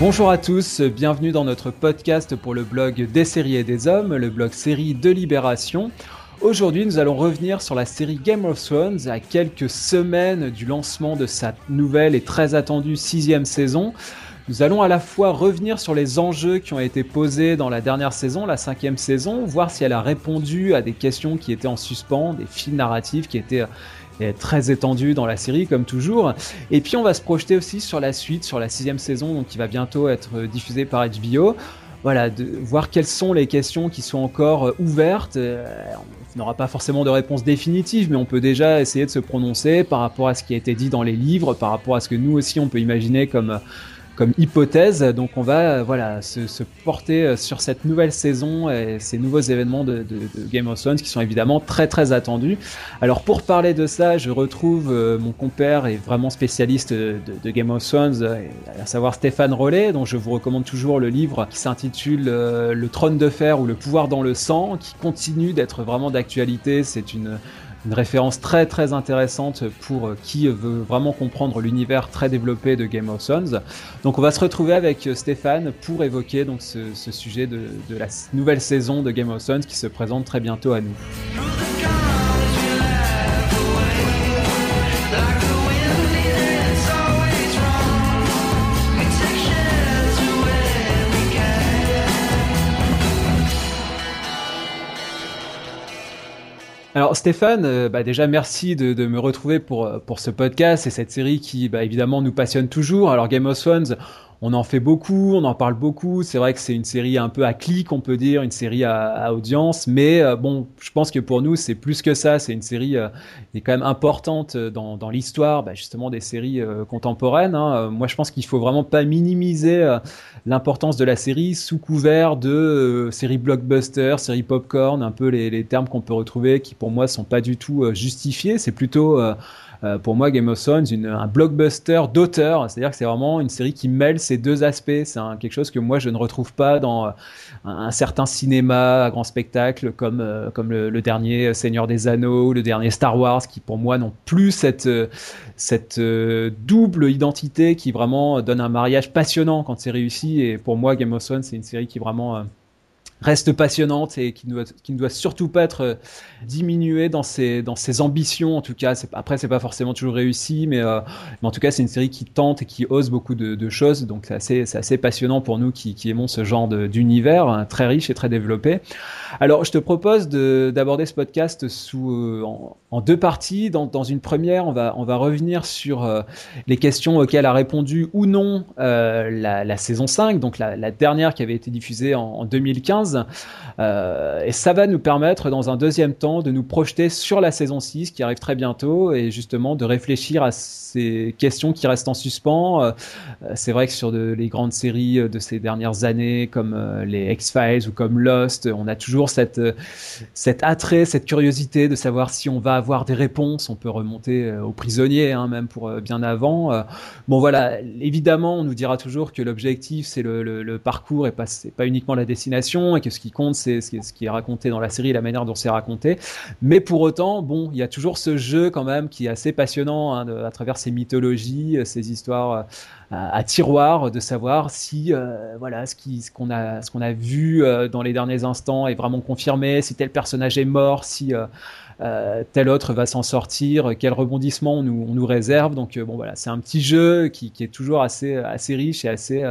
Bonjour à tous, bienvenue dans notre podcast pour le blog des séries et des hommes, le blog série de Libération. Aujourd'hui, nous allons revenir sur la série Game of Thrones à quelques semaines du lancement de sa nouvelle et très attendue sixième saison. Nous allons à la fois revenir sur les enjeux qui ont été posés dans la dernière saison, la cinquième saison, voir si elle a répondu à des questions qui étaient en suspens, des fils narratifs qui étaient très étendu dans la série comme toujours. Et puis on va se projeter aussi sur la suite, sur la sixième saison, donc qui va bientôt être diffusée par HBO. Voilà, de voir quelles sont les questions qui sont encore euh, ouvertes. Euh, on n'aura pas forcément de réponse définitive, mais on peut déjà essayer de se prononcer par rapport à ce qui a été dit dans les livres, par rapport à ce que nous aussi on peut imaginer comme comme hypothèse. Donc on va euh, voilà se, porter euh, sur cette nouvelle saison et ces nouveaux événements de, Game of Thrones qui sont évidemment très très attendus. Alors pour parler de ça, je retrouve euh, mon compère et vraiment spécialiste de, Game of Thrones, à savoir Stéphane Rollet, dont je vous recommande toujours le livre qui s'intitule Le trône de fer ou le pouvoir dans le sang, qui continue d'être vraiment d'actualité. C'est une une référence très intéressante pour euh, qui veut vraiment comprendre l'univers très développé de Game of Thrones. Donc on va se retrouver avec euh, Stéphane pour évoquer donc ce, sujet de la nouvelle saison de Game of Thrones qui se présente très bientôt à nous. Alors Stéphane, euh, bah déjà merci de, me retrouver pour, euh, pour ce podcast et cette série qui bah, évidemment nous passionne toujours. Alors Game of Thrones, on en fait beaucoup, on en parle beaucoup. C'est vrai que c'est une série un peu à clic, on peut dire, une série à, audience. Mais euh, bon, je pense que pour nous, c'est plus que ça. C'est une série euh, qui est quand même importante dans, dans l'histoire, bah, justement, des séries euh, contemporaines. Hein. Moi, je pense qu'il faut vraiment pas minimiser l'importance de la série sous couvert de série blockbuster, série popcorn, un peu les, les termes qu'on peut retrouver qui, pour moi, sont pas du tout justifiés. C'est plutôt euh, pour moi, Game of Thrones, un blockbuster d'auteur, c'est-à-dire que c'est vraiment une série qui mêle ces deux aspects. C'est quelque chose que moi je ne retrouve pas dans euh, un, certain cinéma à grand spectacle comme euh, comme le, dernier Seigneur des Anneaux ou le dernier Star Wars, qui pour moi n'ont plus cette cette double identité qui vraiment donne un mariage passionnant quand c'est réussi. Et pour moi, Game of Thrones, c'est une série qui vraiment reste passionnante et qui ne doit, surtout pas être euh, diminuée dans ses, dans ses ambitions. En tout cas, après, c'est pas forcément toujours réussi, mais, euh, mais en tout cas, c'est une série qui tente et qui ose beaucoup de, choses. Donc, c'est assez, assez passionnant pour nous qui, qui aimons ce genre d'univers hein, très riche et très développé. Alors, je te propose de, d'aborder ce podcast sous, euh, en, deux parties. Dans, dans, une première, on va, on va revenir sur les questions auxquelles a répondu ou non la, saison 5, donc la, dernière qui avait été diffusée en 2015. Euh, et ça va nous permettre, dans un deuxième temps, de nous projeter sur la saison 6 qui arrive très bientôt et justement de réfléchir à ces questions qui restent en suspens. Euh, c'est vrai que sur les grandes séries de ces dernières années, comme euh, les X-Files ou comme Lost, on a toujours cette, cet attrait, cette curiosité de savoir si on va avoir des réponses. On peut remonter aux prisonniers, hein, même pour bien avant. bon voilà, évidemment, on nous dira toujours que l'objectif, c'est le, parcours et pas uniquement la destination que ce qui compte, c'est ce qui est raconté dans la série la manière dont c'est raconté. Mais pour autant, bon, il y a toujours ce jeu quand même qui est assez passionnant hein, à travers ces mythologies, ces histoires euh, à, tiroir, de savoir si euh, voilà ce qu'on a ce qu'on a vu euh, dans les derniers instants est vraiment confirmé, si tel personnage est mort, si tel autre va s'en sortir, quel rebondissement on nous, on nous réserve. Donc bon voilà, c'est un petit jeu qui, qui, est toujours assez assez riche et assez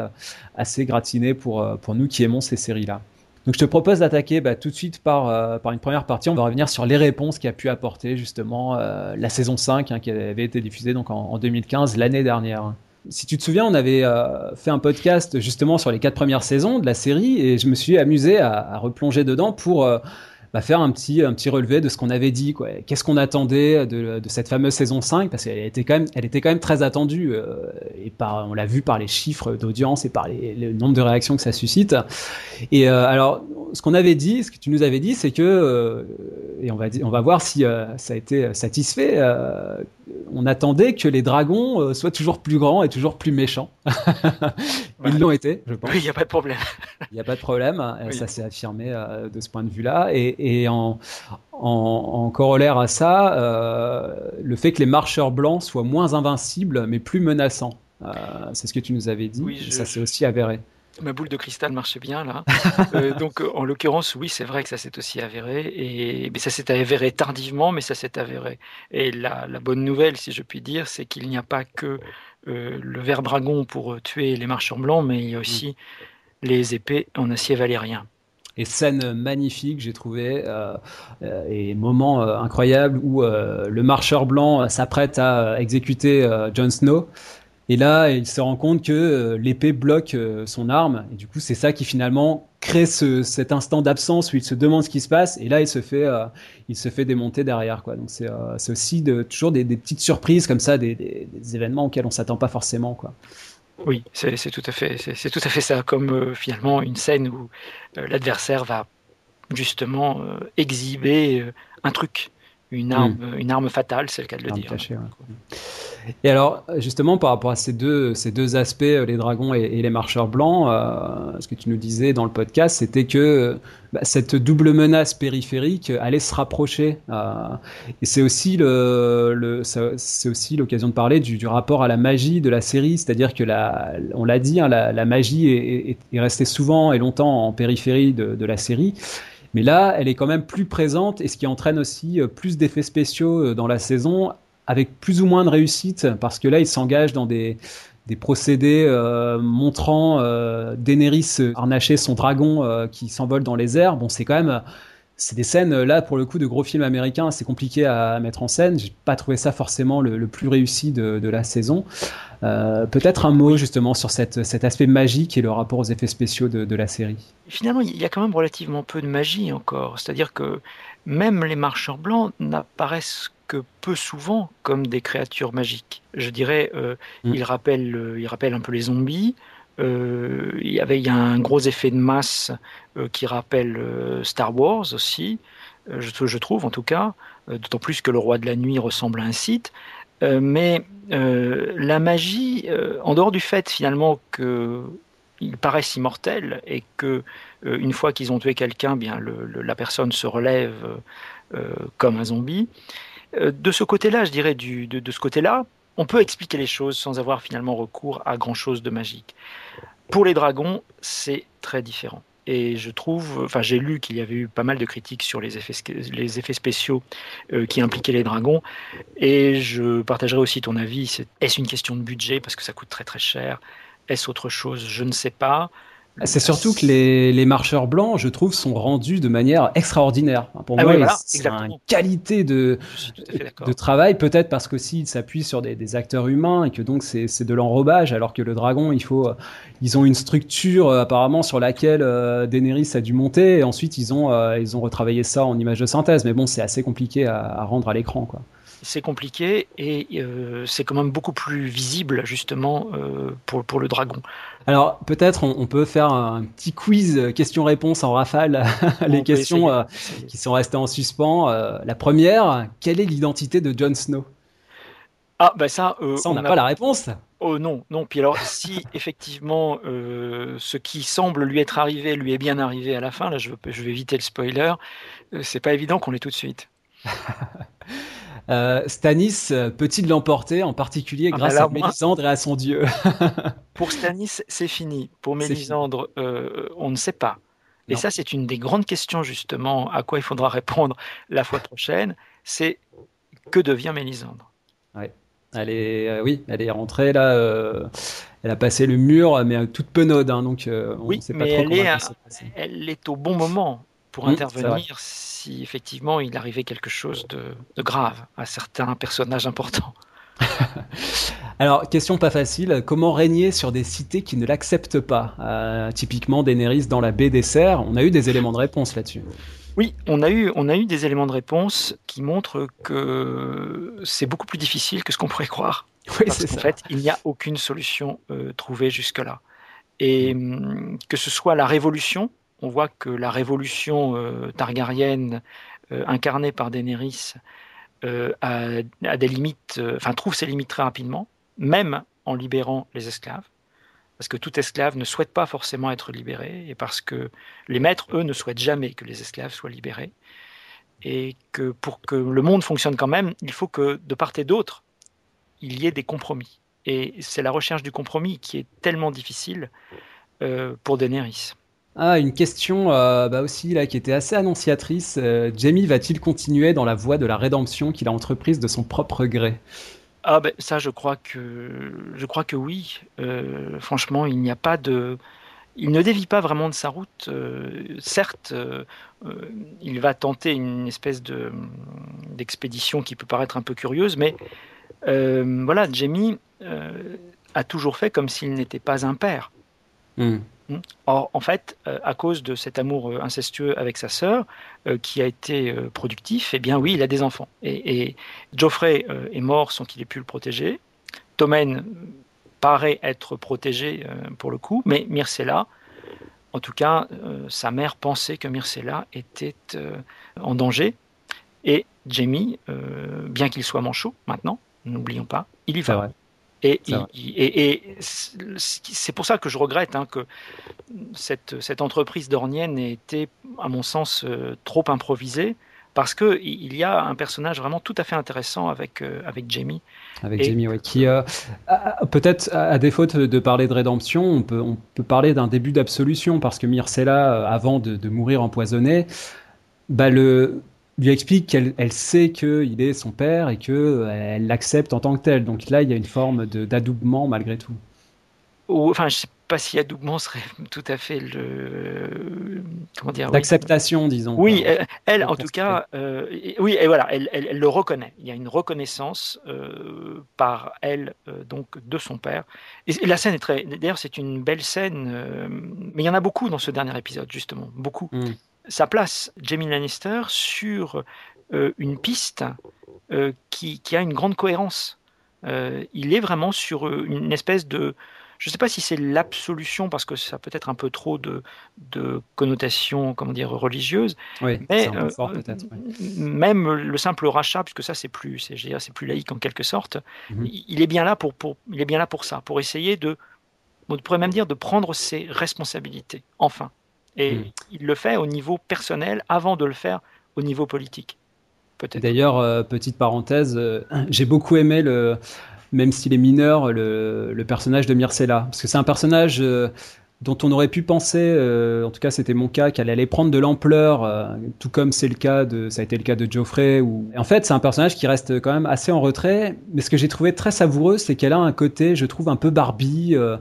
assez gratiné pour pour nous qui aimons ces séries là. Donc je te propose d'attaquer bah, tout de suite par, euh, par une première partie. On va revenir sur les réponses qu'a pu apporter justement euh, la saison 5 hein, qui avait été diffusée donc en, 2015, l'année dernière. Si tu te souviens, on avait euh, fait un podcast justement sur les quatre premières saisons de la série et je me suis amusé à replonger dedans pour bah, faire un petit, un petit relevé de ce qu'on avait dit. Qu'est-ce qu'on attendait de, de, cette fameuse saison 5 Parce qu'elle était, quand même, était quand même très attendue. Euh, et par, on l'a vu par les chiffres d'audience et par les, le nombre de réactions que ça suscite. Et euh, alors, ce qu'on avait dit, ce que tu nous avais dit, c'est que, euh, et on va, on va voir si ça a été satisfait, on attendait que les dragons soient toujours plus grands et toujours plus méchants. Ils l'ont été, je pense. Oui, il n'y a pas de problème. Il n'y a pas de problème, ça s'est affirmé de ce point de vue-là. Et, et en, en, en, corollaire à ça, le fait que les marcheurs blancs soient moins invincibles mais plus menaçants. c'est ce que tu nous avais dit. Oui, ça s'est aussi avéré. Ma boule de cristal marchait bien là. donc en l'occurrence, oui, c'est vrai que ça s'est aussi avéré. Et mais ça s'est avéré tardivement, mais ça s'est avéré. Et la, la, bonne nouvelle, si je puis dire, c'est qu'il n'y a pas que le ver dragon pour tuer les marcheurs blancs, mais il y a aussi les épées en acier valérien et scène magnifique, j'ai trouvé, euh, euh, et moment euh, incroyable où le marcheur blanc s'apprête à exécuter Jon Snow. Et là, il se rend compte que l'épée bloque son arme. Et du coup, c'est ça qui finalement crée ce, cet instant d'absence où il se demande ce qui se passe. Et là, il se fait, il se fait démonter derrière. Quoi. Donc, c'est aussi de, toujours des, des, petites surprises comme ça, des, des, des événements auxquels on s'attend pas forcément. Quoi. Oui, c'est tout à fait, tout à fait ça, comme euh, finalement une scène où euh, l'adversaire va justement euh, exhiber un truc, une arme, hmm. une arme fatale, c'est le cas de le dire. Et alors, justement, par rapport à ces deux, ces deux aspects, euh, les dragons et, les marcheurs blancs, euh, ce que tu nous disais dans le podcast, c'était que euh, bah, cette double menace périphérique allait se rapprocher. et c'est aussi le, le l'occasion de parler du, du, rapport à la magie de la série, c'est-à-dire que la, on l'a dit, hein, la, la, magie est, est, est, restée souvent et longtemps en périphérie de, de la série. Mais là, elle est quand même plus présente et ce qui entraîne aussi plus d'effets spéciaux dans la saison avec plus ou moins de réussite, parce que là, il s'engage dans des, des procédés euh, montrant euh, Daenerys harnacher son dragon euh, qui s'envole dans les airs. Bon, c'est quand même c'est des scènes là pour le coup de gros films américains, c'est compliqué à mettre en scène. J'ai pas trouvé ça forcément le, plus réussi de, la saison. Euh, Peut-être un mot justement sur cet aspect magique et le rapport aux effets spéciaux de, la série. Finalement, il y a quand même relativement peu de magie encore. C'est-à-dire que même les marcheurs blancs n'apparaissent que peu souvent comme des créatures magiques. Je dirais, euh, mm. il, rappelle, euh, il rappelle un peu les zombies. Euh, il, y avait, il y a un gros effet de masse qui rappelle Star Wars aussi, je, je, trouve en tout cas, d'autant plus que le roi de la nuit ressemble à un site. mais la magie, en dehors du fait finalement que ils paraissent immortels et que une fois qu'ils ont tué quelqu'un, bien la personne se relève comme un zombie. Euh, de ce côté-là, je dirais, du, de, ce côté-là, on peut expliquer les choses sans avoir finalement recours à grand-chose de magique. Pour les dragons, c'est très différent. Et je trouve, enfin, j'ai lu qu'il y avait eu pas mal de critiques sur les effets, spéciaux euh, qui impliquaient les dragons. Et je partagerai aussi ton avis. Est-ce une question de budget parce que ça coûte très très cher? Est-ce autre chose? Je ne sais pas. C'est surtout que les, les, marcheurs blancs, je trouve, sont rendus de manière extraordinaire. Pour ah moi, oui, c'est une qualité de, de travail, peut-être parce qu'aussi ils s'appuient sur des, des, acteurs humains et que donc c'est de l'enrobage, alors que le dragon, il faut, ils ont une structure euh, apparemment sur laquelle euh, Daenerys a dû monter et ensuite ils ont, euh, ils ont retravaillé ça en image de synthèse. Mais bon, c'est assez compliqué à, à rendre à l'écran, quoi c'est compliqué et euh, c'est quand même beaucoup plus visible justement euh, pour, pour le dragon. Alors peut-être on, on, peut faire un petit quiz euh, questions-réponses en rafale, les questions euh, qui sont restées en suspens. La première, quelle est l'identité de Jon Snow? Ah bah ça, ça on n'a pas la réponse. Oh non, non. Puis alors, si effectivement ce qui semble lui être arrivé lui est bien arrivé à la fin, là je, je vais éviter le spoiler, c'est pas évident qu'on l'ait tout de suite. Euh, Stanis peut-il l'emporter, en particulier ah, grâce à Mélisandre et à son dieu Pour Stanis, c'est fini. Pour Mélisandre, euh, on ne sait pas. Et ça, c'est une des grandes questions justement à quoi il faudra répondre la fois prochaine. C'est que devient Mélisandre? Ouais. Elle est, euh, oui, elle est rentrée là. Euh, elle a passé le mur, mais toute penaude. Hein, donc, euh, on oui, sait pas mais trop elle, est, elle est au bon moment pour mmh, intervenir si effectivement il arrivait quelque chose de, de grave à certains personnages importants. Alors, question pas facile, comment régner sur des cités qui ne l'acceptent pas? Euh, Typiquement Daenerys dans la baie des Serres, on a eu des éléments de réponse là-dessus. Oui, on a, eu, on a eu des éléments de réponse qui montrent que c'est beaucoup plus difficile que ce qu'on pourrait croire. Oui, Parce qu'en fait, il n'y a aucune solution euh, trouvée jusque-là. Et hum, que ce soit la révolution, on voit que la révolution euh, targarienne euh, incarnée par Daenerys euh, des limites, enfin trouve ses limites très rapidement, même en libérant les esclaves, parce que tout esclave ne souhaite pas forcément être libéré, et parce que les maîtres, eux, ne souhaitent jamais que les esclaves soient libérés, et que pour que le monde fonctionne quand même, il faut que de part et d'autre, il y ait des compromis. Et c'est la recherche du compromis qui est tellement difficile pour Daenerys. Ah, une question bah aussi là qui était assez annonciatrice. Jamie va-t-il continuer dans la voie de la rédemption qu'il a entreprise de son propre gré? Ah ben ça je crois que je crois que oui. franchement, il n'y a pas de il ne dévie pas vraiment de sa route. Euh, certes, euh, euh, il va tenter une espèce de, d'expédition qui peut paraître un peu curieuse, mais voilà, Jamie a toujours fait comme s'il n'était pas un père. Hmm. Hmm. Or, en fait, à cause de cet amour incestueux avec sa sœur, qui a été productif, eh bien oui, il a des enfants. Et, Geoffrey est mort sans qu'il ait pu le protéger. Tommen paraît être protégé euh, pour le coup, mais Myrcella, en tout cas, euh, sa mère pensait que Myrcella était euh, en danger. Et Jamie, bien qu'il soit manchot maintenant, n'oublions pas, il y va. Et, et, c'est pour ça que je regrette hein, que cette, cette entreprise dornienne ait été, à mon sens, trop improvisée parce que il y a un personnage vraiment tout à fait intéressant avec euh, avec Jamie. Avec Jamie, oui, qui euh, peut-être à défaut de parler de rédemption, on peut on peut parler d'un début d'absolution parce que Myrcella, euh, avant de, de mourir empoisonnée, bah le lui explique qu'elle elle sait qu'il est son père et que elle l'accepte en tant que tel. Donc là, il y a une forme d'adoubement malgré tout. enfin, je sais pas si adoubement serait tout à fait le comment dire l'acceptation disons oui elle, en tout cas euh, oui et voilà elle, elle, le reconnaît il y a une reconnaissance euh, par elle euh, donc de son père et, la scène est très d'ailleurs c'est une belle scène mais il y en a beaucoup dans ce dernier épisode justement beaucoup mm. Ça place Jamie Lannister sur une piste qui, qui, a une grande cohérence il est vraiment sur une espèce de je ne sais pas si c'est l'absolution, parce que ça peut être un peu trop de, de connotations comment dire, religieuses. Oui, mais euh, même le simple rachat, puisque ça c'est plus, c'est, plus laïque en quelque sorte, mhm. il, est bien là pour, pour, il est bien là pour ça, pour essayer de, on pourrait même dire, de prendre ses responsabilités, enfin. Et mhm. il le fait au niveau personnel avant de le faire au niveau politique. D'ailleurs, euh, petite parenthèse, euh, j'ai beaucoup aimé le, même s'il est mineur, le, le, personnage de Myrcella. Parce que c'est un personnage euh, dont on aurait pu penser, euh, en tout cas c'était mon cas, qu'elle allait prendre de l'ampleur, euh, tout comme c'est le cas de, ça a été le cas de Geoffrey. Ou... en fait, c'est un personnage qui reste quand même assez en retrait. Mais ce que j'ai trouvé très savoureux, c'est qu'elle a un côté, je trouve, un peu Barbie. Euh,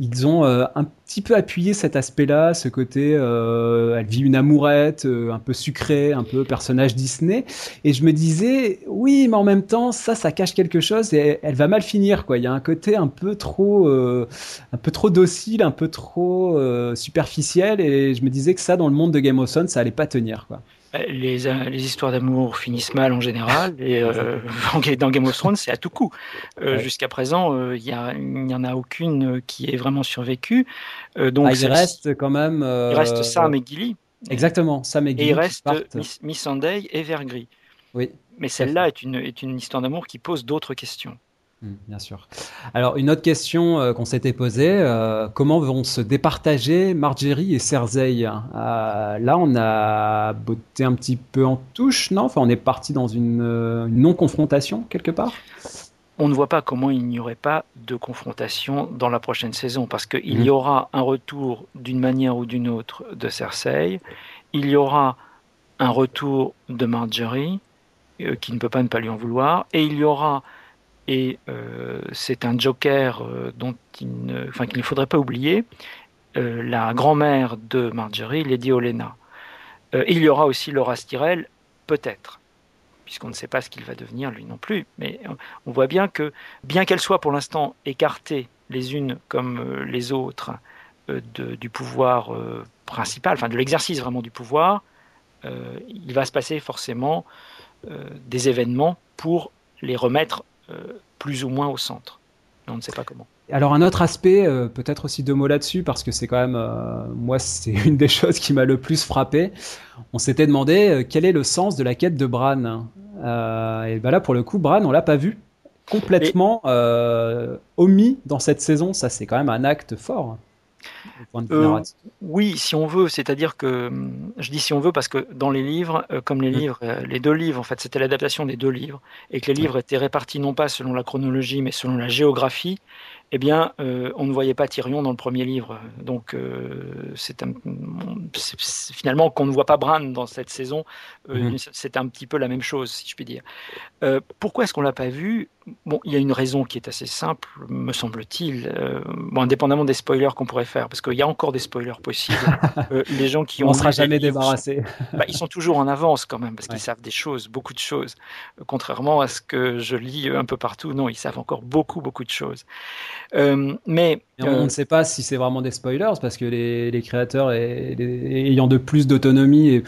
ils ont un petit peu appuyé cet aspect-là, ce côté, elle vit une amourette, un peu sucrée, un peu personnage Disney. Et je me disais, oui, mais en même temps, ça, ça cache quelque chose et elle va mal finir, quoi. Il y a un côté un peu trop, un peu trop docile, un peu trop euh, superficiel et je me disais que ça dans le monde de Game of Thrones ça allait pas tenir quoi. Euh, les, les histoires d'amour finissent mal en général et euh, dans Game of Thrones c'est à tout coup. Jusqu'à présent il n'y en a aucune qui est vraiment survécue. donc ah, il reste quand même. il reste Sam et Gilly. Exactement Sam et Gilly. Et il reste Miss, Miss Sunday et Vergris. Oui. Mais celle-là est une, est une histoire d'amour qui pose d'autres questions. Hmm, bien sûr. Alors, une autre question euh, qu'on s'était posée, euh, comment vont se départager Marjorie et Cersei euh, Là, on a botté un petit peu en touche, non? Enfin, on est parti dans une, non-confrontation, quelque part? On ne voit pas comment il n'y aurait pas de confrontation dans la prochaine saison, parce qu'il y hmm. aura un retour d'une manière ou d'une autre de Cersei, il y aura un retour de Marjorie, qui ne peut pas ne pas lui en vouloir, et il y aura et euh, c'est un joker euh, dont enfin, qu'il ne faudrait pas oublier, euh, la grand-mère de Marjorie, Lady Olena. il y aura aussi Laura Styrel, peut-être, puisqu'on ne sait pas ce qu'il va devenir lui non plus, mais on voit bien que, bien qu'elles soient pour l'instant écartées les unes comme les autres du pouvoir principal, enfin de l'exercice vraiment du pouvoir, il va se passer forcément des événements pour les remettre plus ou moins au centre. Mais on ne sait pas comment. Alors un autre aspect, euh, peut-être aussi deux mots là-dessus, parce que c'est quand même, euh, moi, c'est une des choses qui m'a le plus frappé. On s'était demandé quel est le sens de la quête de Bran. et ben là, pour le coup, Bran, on l'a pas vu complètement omis dans cette saison. Ça, c'est quand même un acte fort. Euh, oui, si on veut, c'est-à-dire que je dis si on veut parce que dans les livres, euh, comme les mm. livres, euh, les deux livres, en fait, c'était l'adaptation des deux livres, et que les livres étaient répartis non pas selon la chronologie, mais selon la géographie eh bien, on ne voyait pas Tyrion dans le premier livre. Donc, c'est finalement qu'on ne voit pas Bran dans cette saison, mhm. c'est un petit peu la même chose, si je puis dire. pourquoi est-ce qu'on l'a pas vu Bon, il y a une raison qui est assez simple, me semble-t-il. bon, indépendamment des spoilers qu'on pourrait faire, parce qu'il y a encore des spoilers possibles. les gens qui ont on sera jamais débarrassé. Bah, ils sont toujours en avance quand même, parce qu'ils savent des choses, beaucoup de choses. Contrairement à ce que je lis un peu partout, non, ils savent encore beaucoup, beaucoup de choses. Euh, on euh, ne sait pas si c'est vraiment des spoilers parce que les, créateurs ayant de plus d'autonomie et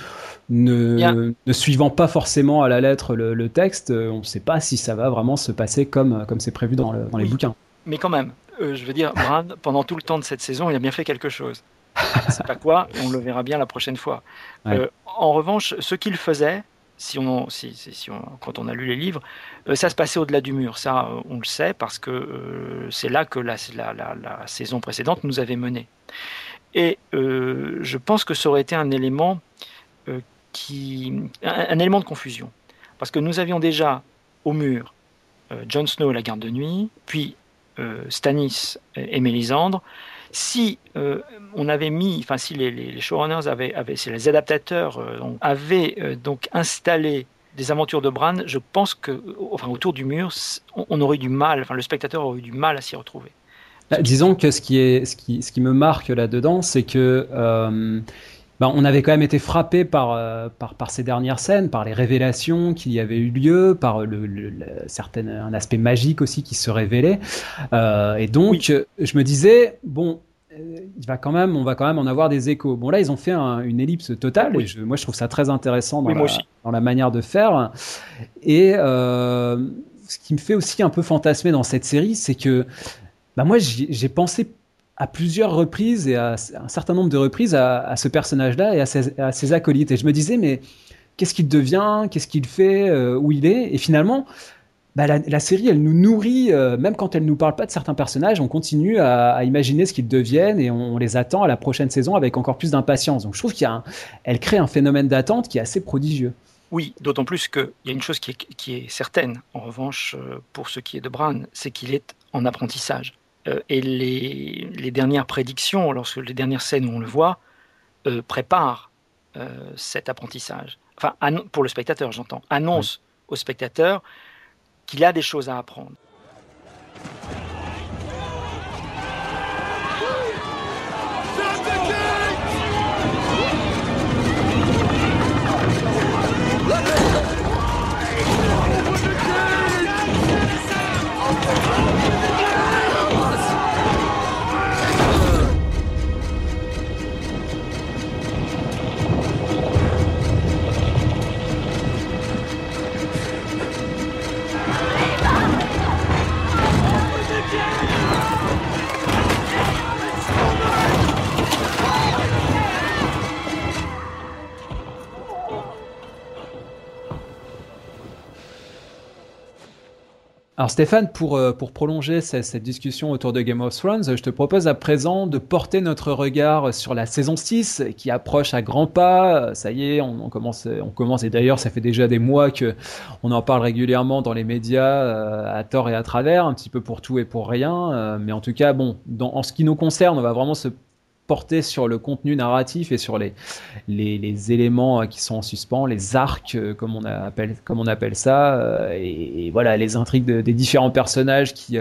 ne, ne, suivant pas forcément à la lettre le, texte, euh, on ne sait pas si ça va vraiment se passer comme comme c'est prévu dans, dans les bouquins. Mais quand même, je veux dire, Brad, pendant tout le temps de cette saison, il a bien fait quelque chose. c'est pas quoi, on le verra bien la prochaine fois. en revanche, ce qu'il faisait, si on, si, on, quand on a lu les livres, euh, ça se passait au-delà du mur. Ça, euh, on le sait parce que euh, c'est là que la, saison précédente nous avait mené. Et je pense que ça aurait été un élément qui, un, élément de confusion, parce que nous avions déjà au mur Jon Snow, la garde de nuit, puis Stannis et Mélisandre. Si on avait mis, enfin si les, showrunners avaient, avaient, si les adaptateurs euh, avaient euh, donc installé des aventures de Bran, je pense que, enfin autour du mur, on, aurait eu du mal, enfin le spectateur aurait eu du mal à s'y retrouver. Bah, disons que ce qui, est, ce qui, ce qui me marque là-dedans, c'est que euh, bah, on avait quand même été frappé par, par, par, ces dernières scènes, par les révélations qui y avaient eu lieu, par le, le, un aspect magique aussi qui se révélait. et donc, je me disais, bon, il va quand même, on va quand même en avoir des échos. Bon là, ils ont fait une ellipse totale. Et moi, je trouve ça très intéressant dans, la, dans la, manière de faire. Et euh, ce qui me fait aussi un peu fantasmer dans cette série, c'est que bah moi, j'ai pensé à plusieurs reprises et à un certain nombre de reprises à, ce personnage-là et à ses, acolytes. Et je me disais, mais qu'est-ce qu'il devient? Qu'est-ce qu'il fait? Euh, Où il est? Et finalement, bah, la, série, elle nous nourrit, euh, même quand elle nous parle pas de certains personnages, on continue à, imaginer ce qu'ils deviennent et on, les attend à la prochaine saison avec encore plus d'impatience. Donc je trouve qu'elle crée un phénomène d'attente qui est assez prodigieux. Oui, d'autant plus qu'il y a une chose qui est, certaine, en revanche, euh, pour ce qui est de Bran, c'est qu'il est en apprentissage. Euh, et les, dernières prédictions, lorsque les dernières scènes où on le voit, préparent cet apprentissage. Enfin, pour le spectateur, j'entends, annonce au spectateur qu'il a des choses à apprendre. Alors Stéphane, pour, euh, pour prolonger cette, discussion autour de Game of Thrones, je te propose à présent de porter notre regard sur la saison 6 qui approche à grands pas. Ça y est, on, commence, on commence et d'ailleurs ça fait déjà des mois que on en parle régulièrement dans les médias euh, à tort et à travers, un petit peu pour tout et pour rien. Euh, mais en tout cas, bon, en ce qui nous concerne, on va vraiment se porter sur le contenu narratif et sur les, les, éléments euh, qui sont en suspens, les arcs, euh, comme on appelle, comme on appelle ça, euh, et, voilà, les intrigues des différents personnages qui,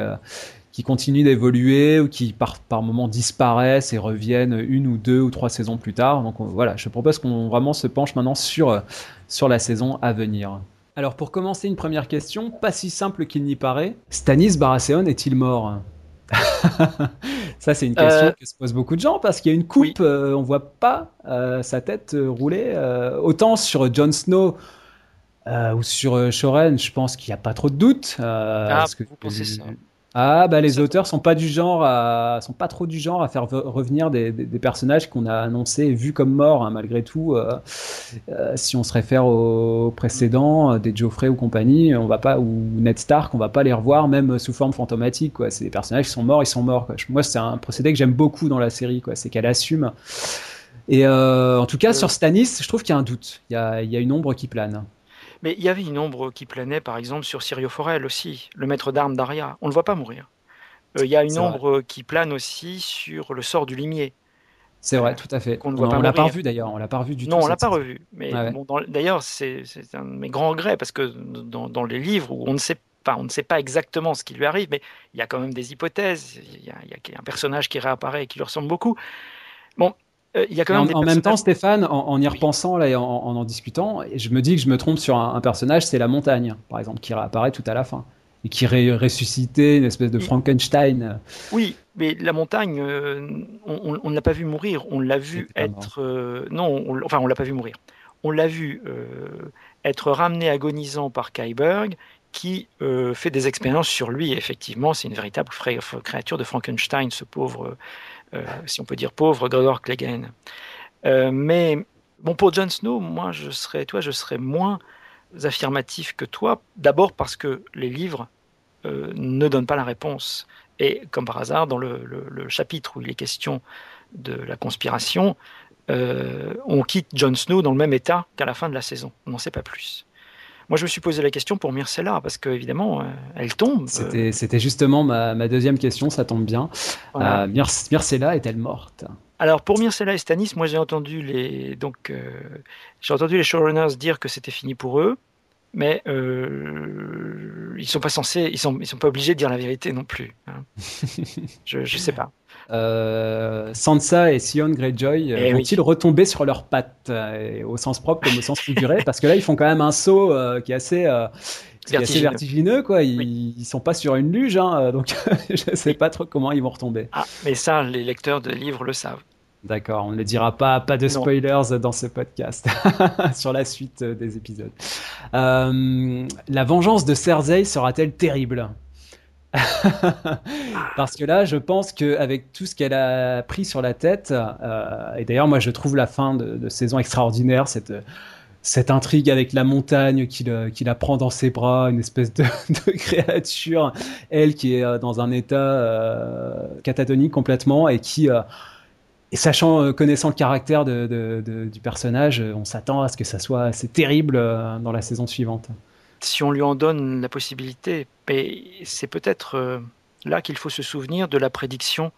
qui continuent d'évoluer ou qui par, par moments disparaissent et reviennent une ou deux ou trois saisons plus tard. Donc voilà, je propose qu'on vraiment se penche maintenant sur, sur la saison à venir. Alors pour commencer une première question, pas si simple qu'il n'y paraît, Stanis Baratheon est-il mort? Ça, c'est une question euh, que se posent beaucoup de gens parce qu'il y a une coupe, euh, on voit pas euh, sa tête rouler. autant sur Jon Snow ou sur Shoren, je pense qu'il n'y a pas trop de doute. ah, que, vous pensez ça? Ah bah les auteurs sont pas du genre à, sont pas trop du genre à faire revenir des, des, personnages qu'on a annoncés et vus comme morts hein, malgré tout. Euh, euh, si on se réfère aux précédents, euh, des Geoffrey ou compagnie, on va pas ou Ned Stark, on va pas les revoir même sous forme fantomatique quoi. C'est des personnages qui sont morts, ils sont morts. Quoi. Moi c'est un procédé que j'aime beaucoup dans la série quoi, c'est qu'elle assume. Et en tout cas sur Stannis, je trouve qu'il y a un doute, il y a, il y a une ombre qui plane. Mais il y avait une ombre qui planait, par exemple, sur Sirio Forel aussi, le maître d'armes d'Aria. On ne le voit pas mourir. Euh, il y a une ombre qui plane aussi sur le sort du limier. C'est vrai, tout à fait. On ne l'a pas revu d'ailleurs, on l'a pas revu du tout. Non, on l'a pas revu. Mais d'ailleurs, c'est un de mes grands regrets parce que dans, les livres où on ne sait pas, on ne sait pas exactement ce qui lui arrive, mais il y a quand même des hypothèses. Il y a, il y a un personnage qui réapparaît et qui lui ressemble beaucoup. Bon, euh, il y a quand même en, même temps, Stéphane, en, y repensant là, et en, en, discutant, je me dis que je me trompe sur un, personnage, c'est la montagne, par exemple, qui réapparaît tout à la fin et qui ré ressuscitait une espèce de Frankenstein. Oui, mais la montagne, euh, on ne l'a pas vu mourir, on l'a vu être. Euh, non, enfin, on l'a pas vu mourir. On l'a vu être ramené agonisant par Kyberg, qui fait des expériences sur lui. effectivement, c'est une véritable créature de Frankenstein, ce pauvre euh, si on peut dire pauvre, Gregor Clegane. Euh, mais bon, pour Jon Snow, moi, je serais, toi, je serais moins affirmatif que toi. D'abord parce que les livres euh, ne donnent pas la réponse. Et comme par hasard, dans le, chapitre où il est question de la conspiration, on quitte Jon Snow dans le même état qu'à la fin de la saison. On n'en sait pas plus. Moi, je me suis posé la question pour Myrcella, parce qu'évidemment, euh, elle tombe. C'était justement ma, deuxième question, ça tombe bien. Euh, Myrcella est-elle morte? Alors pour Myrcella et Stanis, moi j'ai entendu les donc euh, j'ai entendu les showrunners dire que c'était fini pour eux, mais euh, ils sont pas censés, ils sont ils sont pas obligés de dire la vérité non plus. Hein. je je sais pas. Euh, Sansa et Sion Greyjoy euh, eh vont-ils retomber sur leurs pattes, euh, au sens propre comme au sens figuré? Parce que là, ils font quand même un saut qui est assez, vertigineux. quoi. Ils, sont pas sur une luge, hein, donc je sais pas trop comment ils vont retomber. Ah, mais ça, les lecteurs de livres le savent. D'accord, on ne dira pas, pas de spoilers dans ce podcast sur la suite des épisodes. la vengeance de Cersei sera-t-elle terrible? Parce que là, je pense qu'avec tout ce qu'elle a pris sur la tête, euh, et d'ailleurs, moi, je trouve la fin de, saison extraordinaire, cette, cette intrigue avec la montagne qui, la prend dans ses bras, une espèce de, créature, elle qui est euh, dans un état euh, catatonique complètement et qui. Et sachant, connaissant le caractère du personnage, on s'attend à ce que ça soit assez terrible dans la saison suivante si on lui en donne la possibilité. Mais c'est peut-être euh, là qu'il faut se souvenir de la prédiction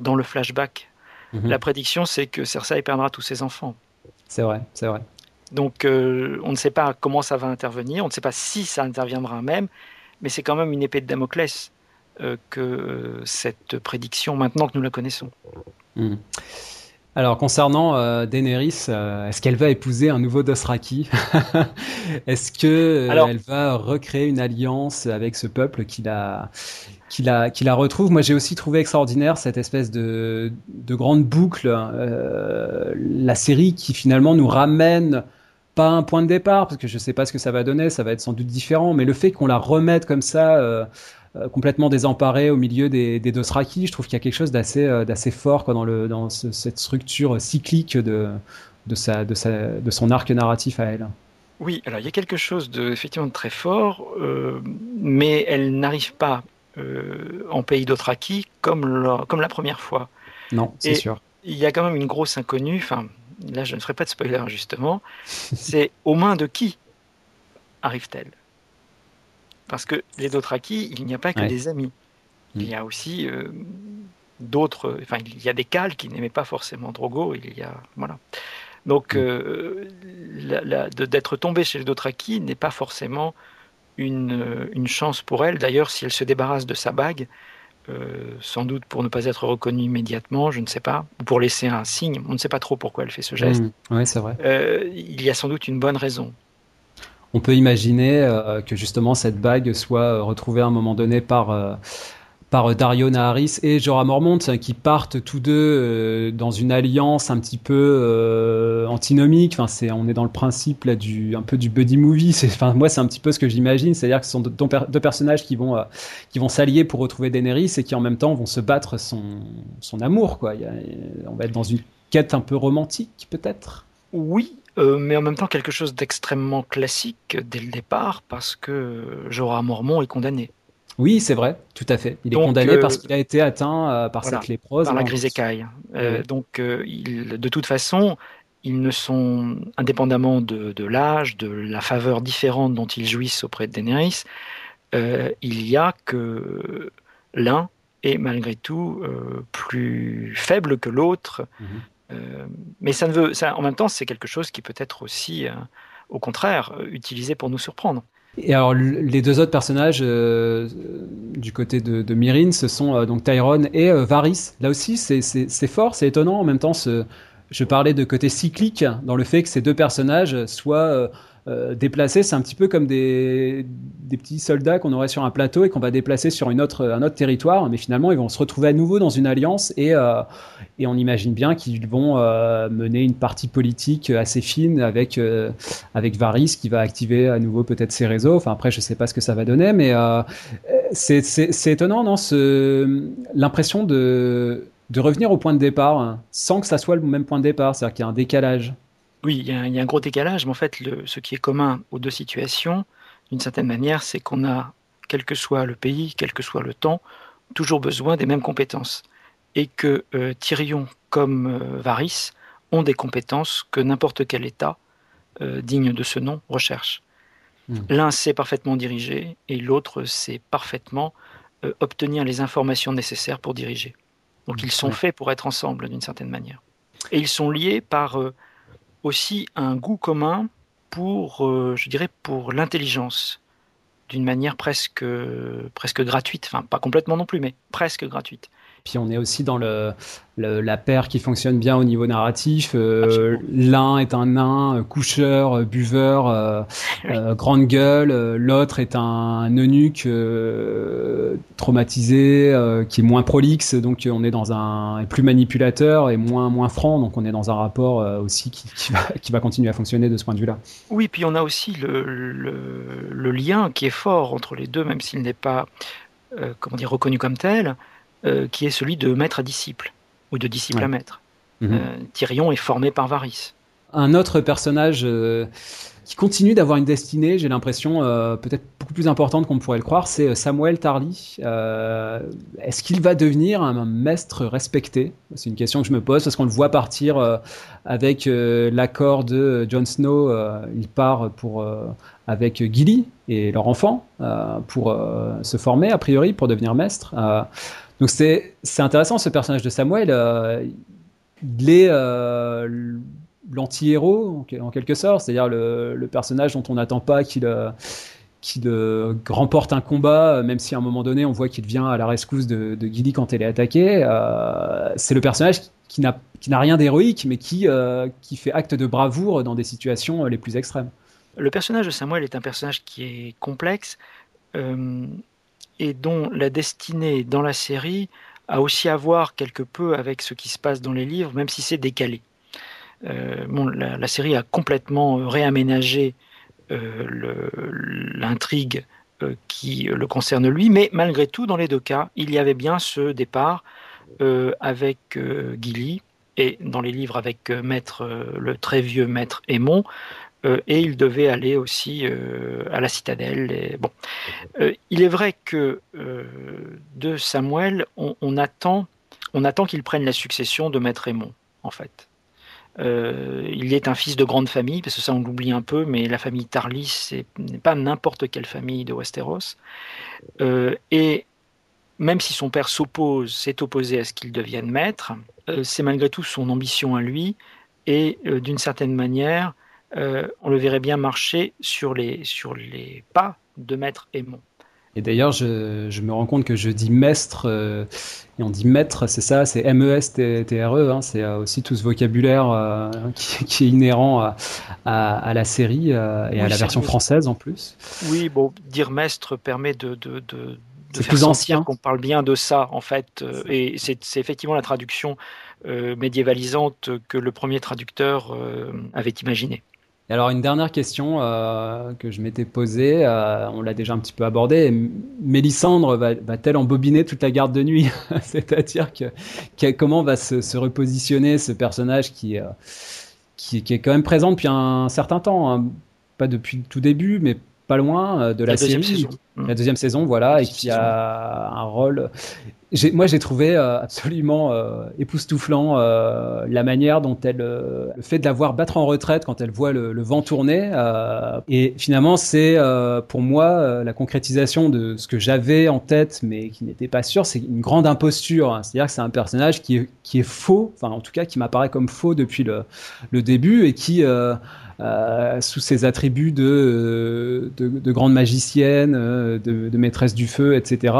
dans le flashback. Mhm. La prédiction, c'est que Cersei perdra tous ses enfants. C'est vrai, c'est vrai. Donc euh, on ne sait pas comment ça va intervenir, on ne sait pas si ça interviendra même, mais c'est quand même une épée de Damoclès euh, que cette prédiction, maintenant que nous la connaissons. Mhm. Alors concernant euh, Daenerys, euh, est-ce qu'elle va épouser un nouveau Dothraki Est-ce que euh, elle va recréer une alliance avec ce peuple qui la qui la qui la retrouve? Moi, j'ai aussi trouvé extraordinaire cette espèce de de grande boucle, la série qui finalement nous ramène pas un point de départ parce que je sais pas ce que ça va donner, ça va être sans doute différent, mais le fait qu'on la remette comme ça euh, complètement désemparé au milieu des, des Dothraki. Je trouve qu'il y a quelque chose d'assez euh, d'assez fort quoi, dans, le, dans cette structure cyclique de, de, sa, de, sa, de son arc narratif à elle. Oui, alors il y a quelque chose de, effectivement de très fort, euh, mais elle n'arrive pas en pays Dothraki comme, la, comme la première fois. Non, c'est sûr. Il y a quand même une grosse inconnue, enfin là je ne ferai pas de spoiler justement, c'est aux mains de qui arrive-t-elle? Parce que les Dothraki, il n'y a pas que des amis. Il y a aussi euh, d'autres. Enfin, il y a des Kals qui n'aimaient pas forcément Drogo. Il y a voilà. Donc, euh, d'être tombé chez les Dothraki n'est pas forcément une, une, chance pour elle. D'ailleurs, si elle se débarrasse de sa bague, euh, sans doute pour ne pas être reconnue immédiatement, je ne sais pas, ou pour laisser un signe, on ne sait pas trop pourquoi elle fait ce geste. Mmh. Oui, c'est vrai. il y a sans doute une bonne raison on peut imaginer euh, que justement cette bague soit euh, retrouvée à un moment donné par, euh, par Dario Naharis et Jorah Mormont qui partent tous deux dans une alliance un petit peu antinomique. Enfin, c'est, on est dans le principe là, du, un peu du buddy movie. C'est, enfin, moi, c'est un petit peu ce que j'imagine. C'est-à-dire que ce sont deux, personnages qui vont, qui vont s'allier pour retrouver Daenerys et qui en même temps vont se battre son, son amour. Quoi. on va être dans une quête un peu romantique, peut-être? Oui, euh, mais en même temps quelque chose d'extrêmement classique dès le départ, parce que Jorah Mormont est condamné. Oui, c'est vrai, tout à fait. Il est condamné euh, parce qu'il a été atteint euh, par cette léprose. Par la grise écaille. Donc, il, de toute façon, ils ne sont, indépendamment de, de l'âge, de la faveur différente dont ils jouissent auprès de Daenerys, il y a que l'un est malgré tout plus faible que l'autre. Mhm. Euh, mais ça ne veut, ça, en même temps, c'est quelque chose qui peut être aussi, euh, au contraire, euh, utilisé pour nous surprendre. Et alors, les deux autres personnages du côté de, Myrine, ce sont donc Tyrone et Varys. Là aussi, c'est fort, c'est étonnant. En même temps, je parlais de côté cyclique dans le fait que ces deux personnages soient euh, déplacer, c'est un petit peu comme des, petits soldats qu'on aurait sur un plateau et qu'on va déplacer sur un autre territoire, mais finalement ils vont se retrouver à nouveau dans une alliance et, euh, on imagine bien qu'ils vont euh, mener une partie politique assez fine avec, avec Varys qui va activer à nouveau peut-être ses réseaux. Enfin après je sais pas ce que ça va donner, mais c'est étonnant, non L'impression de de revenir au point de départ hein, sans que ça soit le même point de départ, c'est-à-dire qu'il y a un décalage. Oui, il y, a, un gros décalage, mais en fait, ce qui est commun aux deux situations, d'une certaine manière, c'est qu'on a, quel que soit le pays, quel que soit le temps, toujours besoin des mêmes compétences. Et que euh, Tyrion comme euh, Varys ont des compétences que n'importe quel État euh, digne de ce nom recherche. Hmm. L'un sait parfaitement diriger et l'autre sait parfaitement obtenir les informations nécessaires pour diriger. Donc ils sont faits pour être ensemble d'une certaine manière. Et ils sont liés par aussi un goût commun pour, euh, je dirais, pour l'intelligence, d'une manière presque, presque gratuite, enfin pas complètement non plus, mais presque gratuite. Puis on est aussi dans le, la paire qui fonctionne bien au niveau narratif. Euh, l'un est un nain, euh, coucheur, euh, buveur, grande gueule. L'autre est un, eunuque traumatisé, qui est moins prolixe. Donc on est dans un plus manipulateur et moins moins franc. Donc on est dans un rapport aussi qui, qui, va, qui, va, continuer à fonctionner de ce point de vue-là. Oui, puis on a aussi le, le, le, lien qui est fort entre les deux, même s'il n'est pas comment dire reconnu comme tel. Euh, qui est celui de maître à disciple, ou de disciple à maître. Mhm. Euh, Tyrion est formé par Varys. Un autre personnage euh, qui continue d'avoir une destinée, j'ai l'impression, peut-être beaucoup plus importante qu'on pourrait le croire, c'est Samuel Tarly. Est-ce qu'il va devenir un, maître respecté? C'est une question que je me pose, parce qu'on le voit partir avec l'accord de Jon Snow, il part pour avec Gilly et leur enfant pour se former, a priori, pour devenir maître. Donc c'est intéressant ce personnage de Samuel. Euh, il est euh, l'anti-héros en, quelque sorte, c'est-à-dire le, personnage dont on n'attend pas qu'il euh, remporte un combat, même si à un moment donné on voit qu'il vient à la rescousse de, de Gilly quand elle est attaquée. c'est le personnage qui n'a rien d'héroïque, mais qui, qui fait acte de bravoure dans des situations les plus extrêmes. Le personnage de Samuel est un personnage qui est complexe et dont la destinée dans la série a aussi à voir quelque peu avec ce qui se passe dans les livres, même si c'est décalé. Euh, la, série a complètement euh, réaménagé euh, l'intrigue qui le concerne lui, mais malgré tout, dans les deux cas, il y avait bien ce départ avec Gilly et dans les livres avec le très vieux maître Aimon, euh, et il devait aller aussi euh, à la citadelle. Et, bon. Euh, il est vrai que de Samuel, on, attend, on attend qu'il prenne la succession de Maître Aymon, en fait. il est un fils de grande famille, parce que ça on l'oublie un peu, mais la famille Tarlis n'est pas n'importe quelle famille de Westeros. et même si son père s'oppose, s'est opposé à ce qu'il devienne maître, c'est malgré tout son ambition à lui, et d'une certaine manière, euh, on le verrait bien marcher sur les, sur les pas de Maître Aimon. Et d'ailleurs, je, me rends compte que je dis maître, euh, et on dit maître, c'est ça, c'est M-E-S-T-R-E, e, hein, c'est euh, aussi tout ce vocabulaire qui, est inhérent à, la série et à la version française en plus. Oui, bon, dire maître permet de, de faire plus ancien qu'on parle bien de ça en fait et c'est effectivement la traduction médiévalisante que le premier traducteur avait imaginé alors une dernière question euh, que je m'étais posée, euh, on l'a déjà un petit peu abordé. Mélissandre va-t-elle embobiner toute la garde de nuit C'est-à-dire que, comment va se, repositionner ce personnage qui, euh, qui, est quand même présent depuis un certain temps, hein. pas depuis tout début, mais pas loin de la, la série, la deuxième saison, voilà, et qui a un rôle moi, j'ai trouvé euh, absolument euh, époustouflant euh, la manière dont elle, le fait de la voir battre en retraite quand elle voit le, vent tourner. et finalement, c'est pour moi la concrétisation de ce que j'avais en tête, mais qui n'était pas sûr. C'est une grande imposture. Hein. C'est-à-dire que c'est un personnage qui est, qui est faux, enfin en tout cas qui m'apparaît comme faux depuis le, le début et qui sous ses attributs de, de, de grande magicienne, de, de, maîtresse du feu, etc.,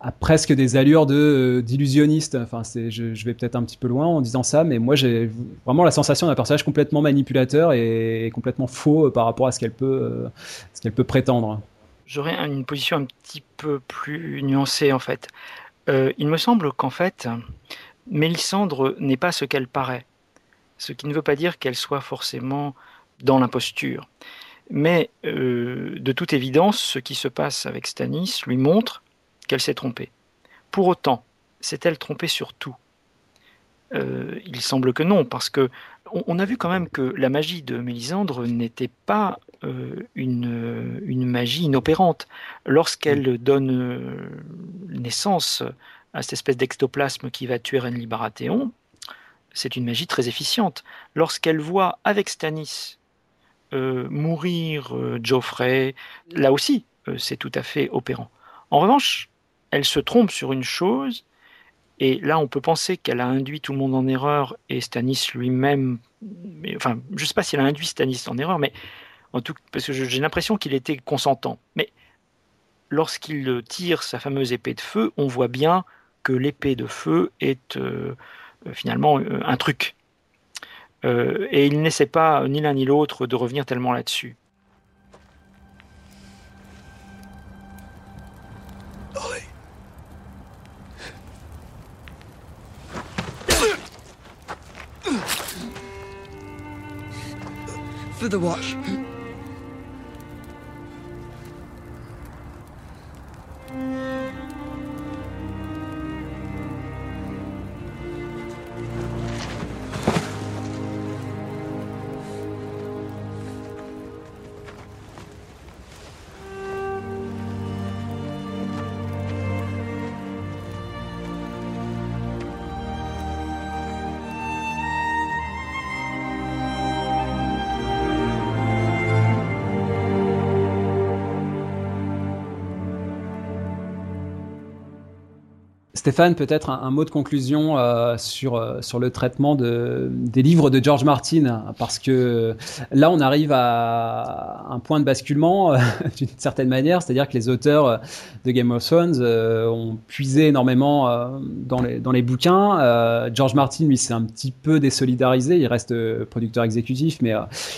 a presque des allures de euh, d'illusionniste. Enfin, je, vais peut-être un petit peu loin en disant ça, mais moi j'ai vraiment la sensation d'un personnage complètement manipulateur et, complètement faux euh, par rapport à ce qu'elle peut, euh, peut prétendre. J'aurais une position un petit peu plus nuancée en fait. il me semble qu'en fait, Mélissandre n'est pas ce qu'elle paraît, ce qui ne veut pas dire qu'elle soit forcément dans l'imposture. Mais de toute évidence, ce qui se passe avec Stanis lui montre qu'elle s'est trompée. Pour autant, s'est-elle trompée sur tout? Euh, Il semble que non, parce que on, a vu quand même que la magie de Mélisandre n'était pas euh, une, une, magie inopérante. Lorsqu'elle donne euh, naissance à cette espèce d'ectoplasme qui va tuer Renly Baratheon, c'est une magie très efficiente. Lorsqu'elle voit avec Stannis mourir Geoffrey, là aussi, c'est tout à fait opérant. En revanche, elle se trompe sur une chose, et là on peut penser qu'elle a induit tout le monde en erreur, et Stanis lui-même, enfin je ne sais pas si elle a induit Stanis en erreur, mais en tout parce que j'ai l'impression qu'il était consentant. Mais lorsqu'il tire sa fameuse épée de feu, on voit bien que l'épée de feu est euh, finalement euh, un truc. Euh, et il n'essaie pas, ni l'un ni l'autre, de revenir tellement là-dessus. for the watch. Stéphane, peut-être un, mot de conclusion euh, sur, euh, sur le traitement de, des livres de George Martin, parce que là, on arrive à un point de basculement euh, d'une certaine manière, c'est-à-dire que les auteurs de Game of Thrones ont puisé énormément dans, les, dans les bouquins. George Martin, lui, s'est un petit peu désolidarisé, il reste producteur exécutif, mais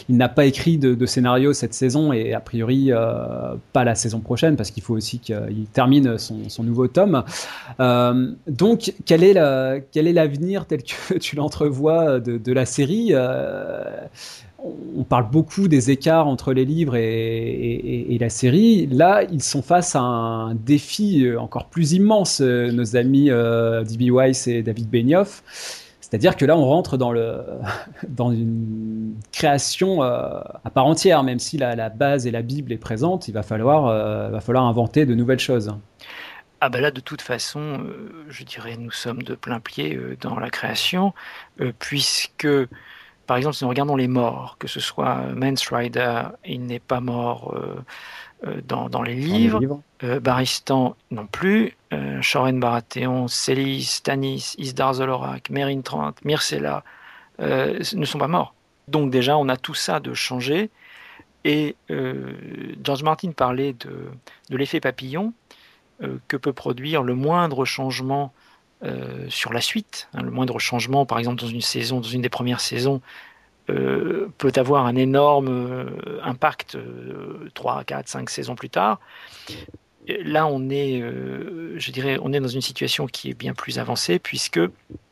il n'a pas écrit de, scénario cette saison et a priori pas la saison prochaine, parce qu'il faut aussi qu'il termine son, son nouveau tome. Donc, quel est, l'avenir tel que tu l'entrevois de, la série euh, on parle beaucoup des écarts entre les livres et, la série. Là, ils sont face à un défi encore plus immense, nos amis euh, D.B. Weiss et David Benioff. C'est-à-dire que là, on rentre dans, une création à part entière, même si la, base et la Bible est présente, il va falloir inventer de nouvelles choses. Ah ben là, de toute façon, euh, je dirais, nous sommes de plein pied euh, dans la création, euh, puisque, par exemple, si nous regardons les morts, que ce soit Mance Rider, il n'est pas mort dans, les livres, Baristan non plus, Shoren Baratheon, Célis, Stanis, Isdar Zolorak, Merin Trant, Myrcella, ne sont pas morts. Donc déjà, on a tout ça de changer. Et George Martin parlait de l'effet papillon. Euh, que peut produire le moindre changement euh, sur la suite. Hein, le moindre changement, par exemple, dans une saison, dans une des premières saisons, euh, peut avoir un énorme impact 3, 4, 5 saisons plus tard. là, on est, on est dans une situation qui est bien plus avancée, puisque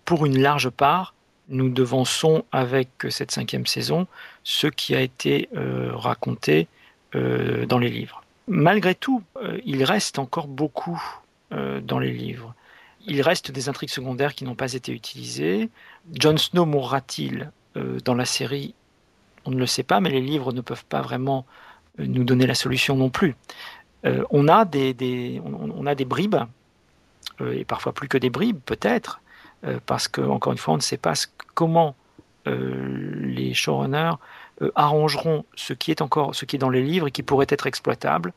pour une large part, nous devançons avec cette cinquième saison ce qui a été raconté dans les livres. Malgré tout, il reste encore beaucoup dans les livres. Il reste des intrigues secondaires qui n'ont pas été utilisées. Jon Snow mourra-t-il dans la série? On ne le sait pas, mais les livres ne peuvent pas vraiment nous donner la solution non plus. Euh, on, a des, bribes, euh, et parfois plus que des bribes peut-être, euh, parce que encore une fois, on ne sait pas comment les showrunners arrangeront ce qui est encore, ce qui est dans les livres et qui pourrait être exploitable.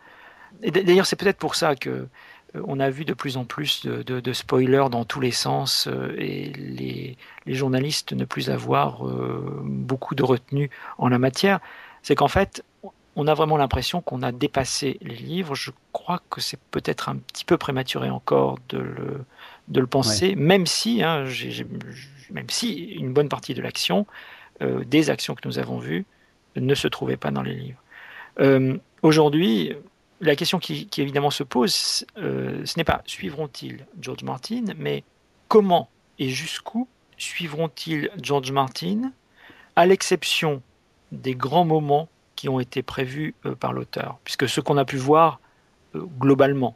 Et d'ailleurs, c'est peut-être pour ça que on a vu de plus en plus de, spoilers dans tous les sens et les, les, journalistes ne plus avoir beaucoup de retenue en la matière. C'est qu'en fait, on a vraiment l'impression qu'on a dépassé les livres. Je crois que c'est peut-être un petit peu prématuré encore de le, de le penser, même, si, hein, même si une bonne partie de l'action, euh, des actions que nous avons vues, ne se trouvait pas dans les livres. Euh, aujourd'hui, la question qui, évidemment se pose, euh, ce n'est pas suivront-ils George Martin, mais comment et jusqu'où suivront-ils George Martin, à l'exception des grands moments qui ont été prévus euh, par l'auteur. Puisque ce qu'on a pu voir globalement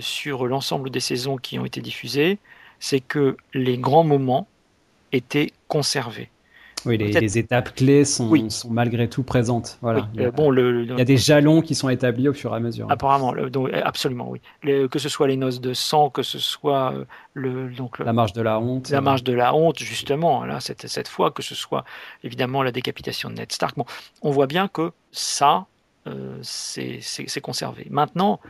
sur l'ensemble des saisons qui ont été diffusées, c'est que les grands moments étaient conservés. Oui, les, étapes clés sont, malgré tout présentes. Voilà. il, y a, bon, le, il, y a, des jalons qui sont établis au fur et à mesure. Apparemment, donc, absolument, oui. que ce soit les noces de sang, que ce soit euh, le, donc, la marche de la honte. La marche de la honte, justement, là, cette, cette fois, que ce soit évidemment la décapitation de Ned Stark. Bon, on voit bien que ça, euh, c'est conservé. Maintenant,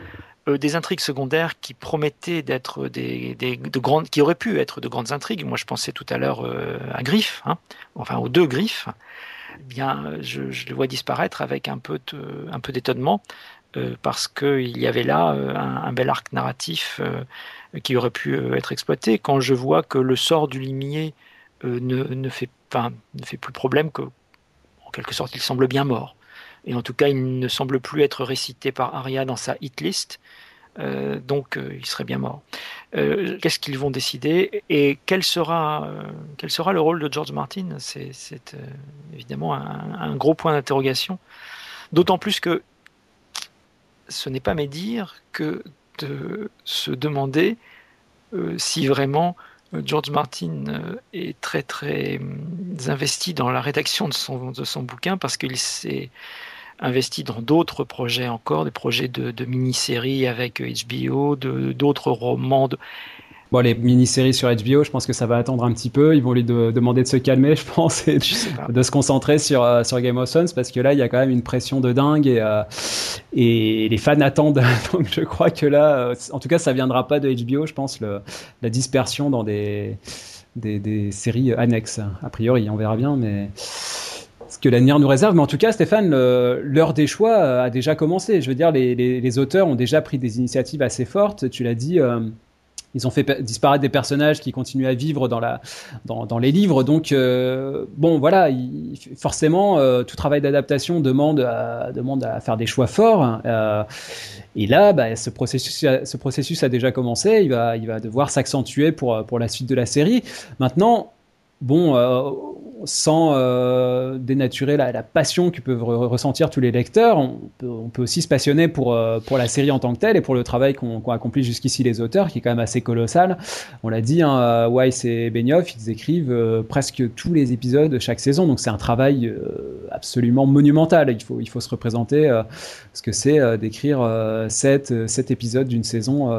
euh, des intrigues secondaires qui promettaient d'être des, de grandes, qui auraient pu être de grandes intrigues. Moi, je pensais tout à l'heure euh, à Griff, hein, enfin aux deux Griffes. Eh bien, je, les vois disparaître avec un peu d'étonnement euh, parce qu'il y avait là un, bel arc narratif qui aurait pu être exploité. Quand je vois que le sort du limier ne, fait, ne fait plus problème que, en quelque sorte, il semble bien mort et en tout cas il ne semble plus être récité par Arya dans sa hit list. Euh, donc euh, il serait bien mort. Euh, qu'est-ce qu'ils vont décider et quel sera, quel sera le rôle de George Martin? C'est évidemment un, gros point d'interrogation. D'autant plus que ce n'est pas médire que de se demander si vraiment George Martin est très très investi dans la rédaction de son, de son bouquin parce qu'il s'est investi dans d'autres projets encore, des projets de, mini-séries avec HBO, d'autres romans. De... Bon, les mini-séries sur HBO, je pense que ça va attendre un petit peu. Ils vont lui demander de se calmer, je pense, et de se concentrer sur, euh, sur Game of Thrones, parce que là, il y a quand même une pression de dingue et, euh, et les fans attendent. Donc, je crois que là, euh, en tout cas, ça viendra pas de HBO, je pense, le, la dispersion dans des, des, des séries annexes. A priori, on verra bien, mais que l'avenir nous réserve. Mais en tout cas, Stéphane, l'heure des choix euh, a déjà commencé. Je veux dire, les, auteurs ont déjà pris des initiatives assez fortes. Tu l'as dit. Euh, ils ont fait disparaître des personnages qui continuent à vivre dans, la, dans, les livres. Donc, euh, bon, voilà, forcément, tout travail d'adaptation demande à, demande à faire des choix forts. et là, bah, ce, processus, ce processus a déjà commencé. Il va, il va devoir s'accentuer pour, pour la suite de la série. Maintenant, bon, sans euh, dénaturer la, passion que peuvent ressentir tous les lecteurs, on peut, aussi se passionner pour, euh, pour la série en tant que telle et pour le travail qu'ont accompli jusqu'ici les auteurs, qui est quand même assez colossal. On l'a dit, hein, euh, Weiss et Benioff, ils écrivent presque tous les épisodes de chaque saison, donc c'est un travail absolument monumental. Il faut, il faut se représenter ce que c'est d'écrire 7, 7 épisodes d'une saison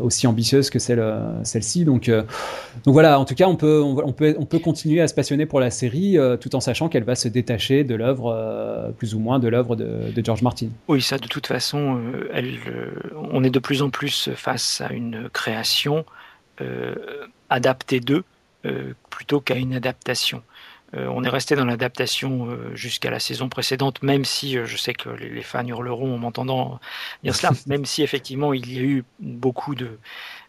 aussi ambitieuse que celle, celle-ci. Donc, donc voilà, en tout cas, on peut, on, peut, on peut continuer à se passionner pour la série euh, tout en sachant qu'elle va se détacher de l'œuvre, euh, plus ou moins de l'œuvre de, George Martin. Oui, ça de toute façon, euh, on est de plus en plus face à une création adaptée d'eux plutôt qu'à une adaptation. On est resté dans l'adaptation jusqu'à la saison précédente, même si je sais que les, fans hurleront en m'entendant dire cela, même si effectivement il y a eu beaucoup de,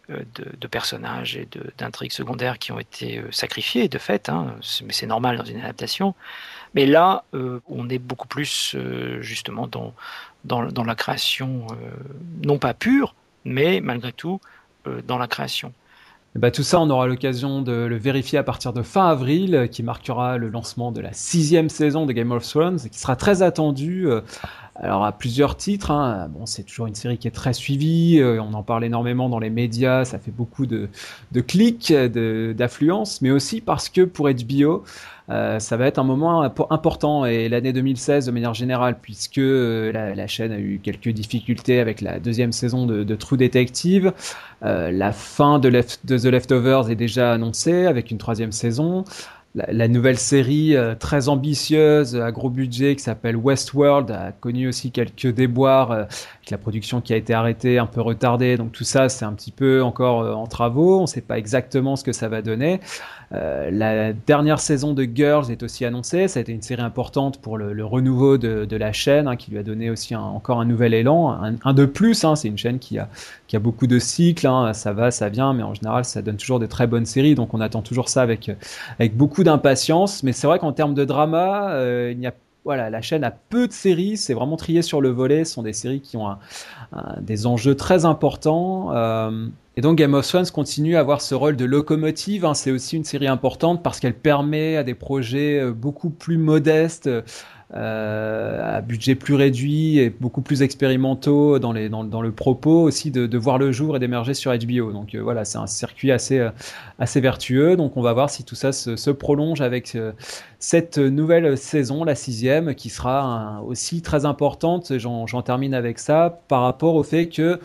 de, personnages et d'intrigues secondaires qui ont été sacrifiés de fait, hein, mais c'est normal dans une adaptation. Mais là, on est beaucoup plus justement dans, dans, la création, non pas pure, mais malgré tout dans la création. Bah, tout ça, on aura l'occasion de le vérifier à partir de fin avril, euh, qui marquera le lancement de la sixième saison de Game of Thrones, qui sera très attendue. Alors à plusieurs titres, hein. bon, c'est toujours une série qui est très suivie, euh, on en parle énormément dans les médias, ça fait beaucoup de, de clics, d'affluence, mais aussi parce que pour HBO, euh, ça va être un moment important et l'année 2016 de manière générale, puisque euh, la, chaîne a eu quelques difficultés avec la deuxième saison de, True Detective. Euh, la fin de, de, The Leftovers est déjà annoncée avec une troisième saison la, nouvelle série euh, très ambitieuse à gros budget qui s'appelle Westworld a connu aussi quelques déboires euh, avec la production qui a été arrêtée, un peu retardée. Donc tout ça, c'est un petit peu encore euh, en travaux. On ne sait pas exactement ce que ça va donner. La dernière saison de Girls est aussi annoncée. Ça a été une série importante pour le, renouveau de, la chaîne, hein, qui lui a donné aussi encore un nouvel élan, un, de plus. Hein. C'est une chaîne qui a, qui a beaucoup de cycles. Hein. Ça va, ça vient, mais en général, ça donne toujours de très bonnes séries. Donc on attend toujours ça avec, avec beaucoup d'impatience, mais c'est vrai qu'en termes de drama, euh, il n'y a voilà, la chaîne a peu de séries, c'est vraiment trié sur le volet. Ce sont des séries qui ont des enjeux très importants. Euh, et donc Game of Thrones continue à avoir ce rôle de locomotive. Hein. C'est aussi une série importante parce qu'elle permet à des projets euh, beaucoup plus modestes euh, à budget plus réduit et beaucoup plus expérimentaux dans, les, dans, dans le propos aussi de, de, voir le jour et d'émerger sur HBO. Donc euh, voilà, c'est un circuit assez, euh, assez vertueux. Donc on va voir si tout ça se, se prolonge avec cette nouvelle saison, la sixième, qui sera aussi très importante. J'en termine avec ça par rapport au fait que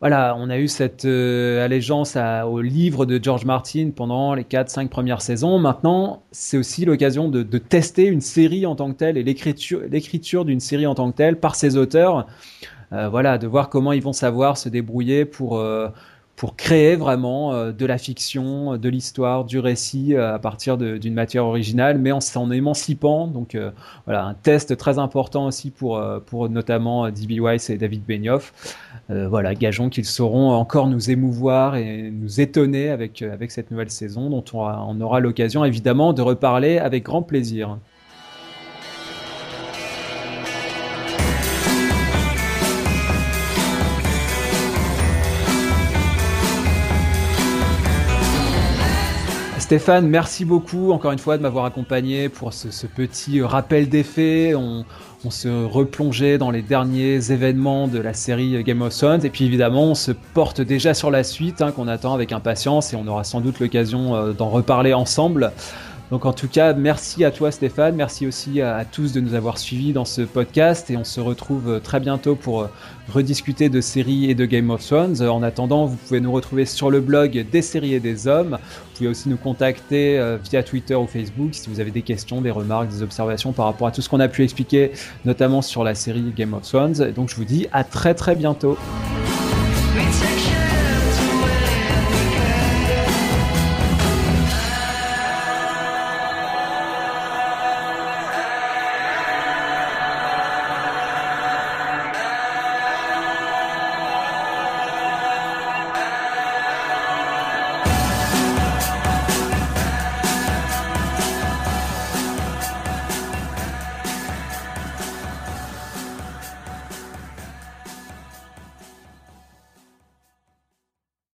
voilà, on a eu cette euh, allégeance au livre de George Martin pendant les 4-5 premières saisons. Maintenant, c'est aussi l'occasion de, tester une série en tant que telle et l'écriture d'une série en tant que telle par ses auteurs. Euh, voilà, de voir comment ils vont savoir se débrouiller pour, euh, pour créer vraiment de la fiction, de l'histoire, du récit à partir d'une matière originale, mais en s'en émancipant. Donc voilà, un test très important aussi pour, pour notamment D.B. Weiss et David Benioff. Voilà, gageons qu'ils sauront encore nous émouvoir et nous étonner avec, avec cette nouvelle saison dont on, on aura l'occasion évidemment de reparler avec grand plaisir. Stéphane, merci beaucoup encore une fois de m'avoir accompagné pour ce, petit rappel des faits. On, se replongeait dans les derniers événements de la série Game of Thrones et puis évidemment on se porte déjà sur la suite hein, qu'on attend avec impatience et on aura sans doute l'occasion euh, d'en reparler ensemble. Donc en tout cas, merci à toi Stéphane, merci aussi à, tous de nous avoir suivis dans ce podcast et on se retrouve euh, très bientôt pour euh, rediscuter de séries et de Game of Thrones. En attendant, vous pouvez nous retrouver sur le blog des séries et des hommes. Vous pouvez aussi nous contacter euh, via Twitter ou Facebook si vous avez des questions, des remarques, des observations par rapport à tout ce qu'on a pu expliquer, notamment sur la série Game of Thrones. Donc je vous dis à très très bientôt.